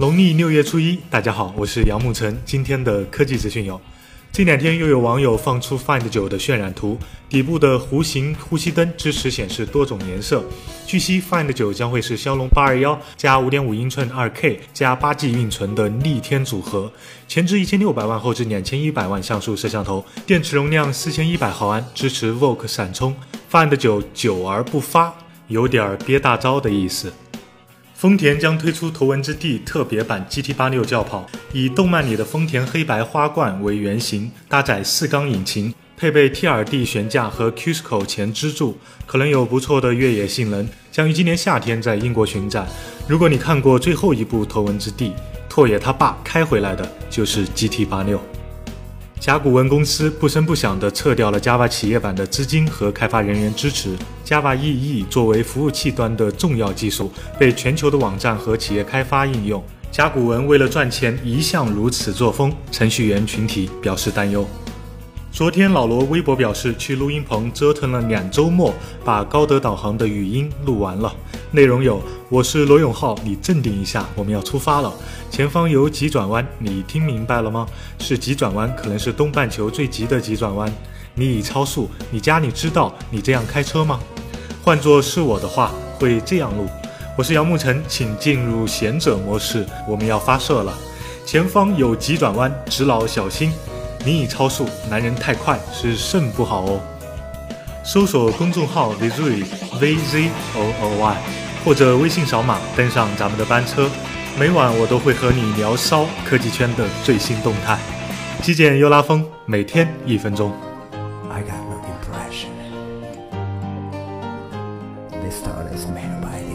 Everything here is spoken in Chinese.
农历六月初一，大家好，我是杨沐晨。今天的科技资讯有：这两天又有网友放出 Find 9的渲染图，底部的弧形呼吸灯支持显示多种颜色。据悉，Find 9将会是骁龙八二幺加五点五英寸二 K 加八 G 运存的逆天组合，前置一千六百万，后置两千一百万像素摄像头，电池容量四千一百毫安，支持 VOOC 闪充。Find 9久而不发，有点憋大招的意思。丰田将推出头文字 D 特别版 GT86 轿跑，以动漫里的丰田黑白花冠为原型，搭载四缸引擎，配备 TRD 悬架和 Cusco 前支柱，可能有不错的越野性能，将于今年夏天在英国巡展。如果你看过最后一部头文字 D，拓野他爸开回来的就是 GT86。甲骨文公司不声不响地撤掉了 Java 企业版的资金和开发人员支持。Java EE 作为服务器端的重要技术，被全球的网站和企业开发应用。甲骨文为了赚钱，一向如此作风，程序员群体表示担忧。昨天，老罗微博表示，去录音棚折腾了两周末，把高德导航的语音录完了。内容有：我是罗永浩，你镇定一下，我们要出发了。前方有急转弯，你听明白了吗？是急转弯，可能是东半球最急的急转弯。你已超速，你家里知道你这样开车吗？换作是我的话，会这样录：我是杨沐晨，请进入贤者模式，我们要发射了。前方有急转弯，直老小心。你已超速，男人太快是肾不好哦。搜索公众号 Vzoy V Z O O Y，或者微信扫码登上咱们的班车。每晚我都会和你聊骚科技圈的最新动态。极简又拉风，每天一分钟。this town is made by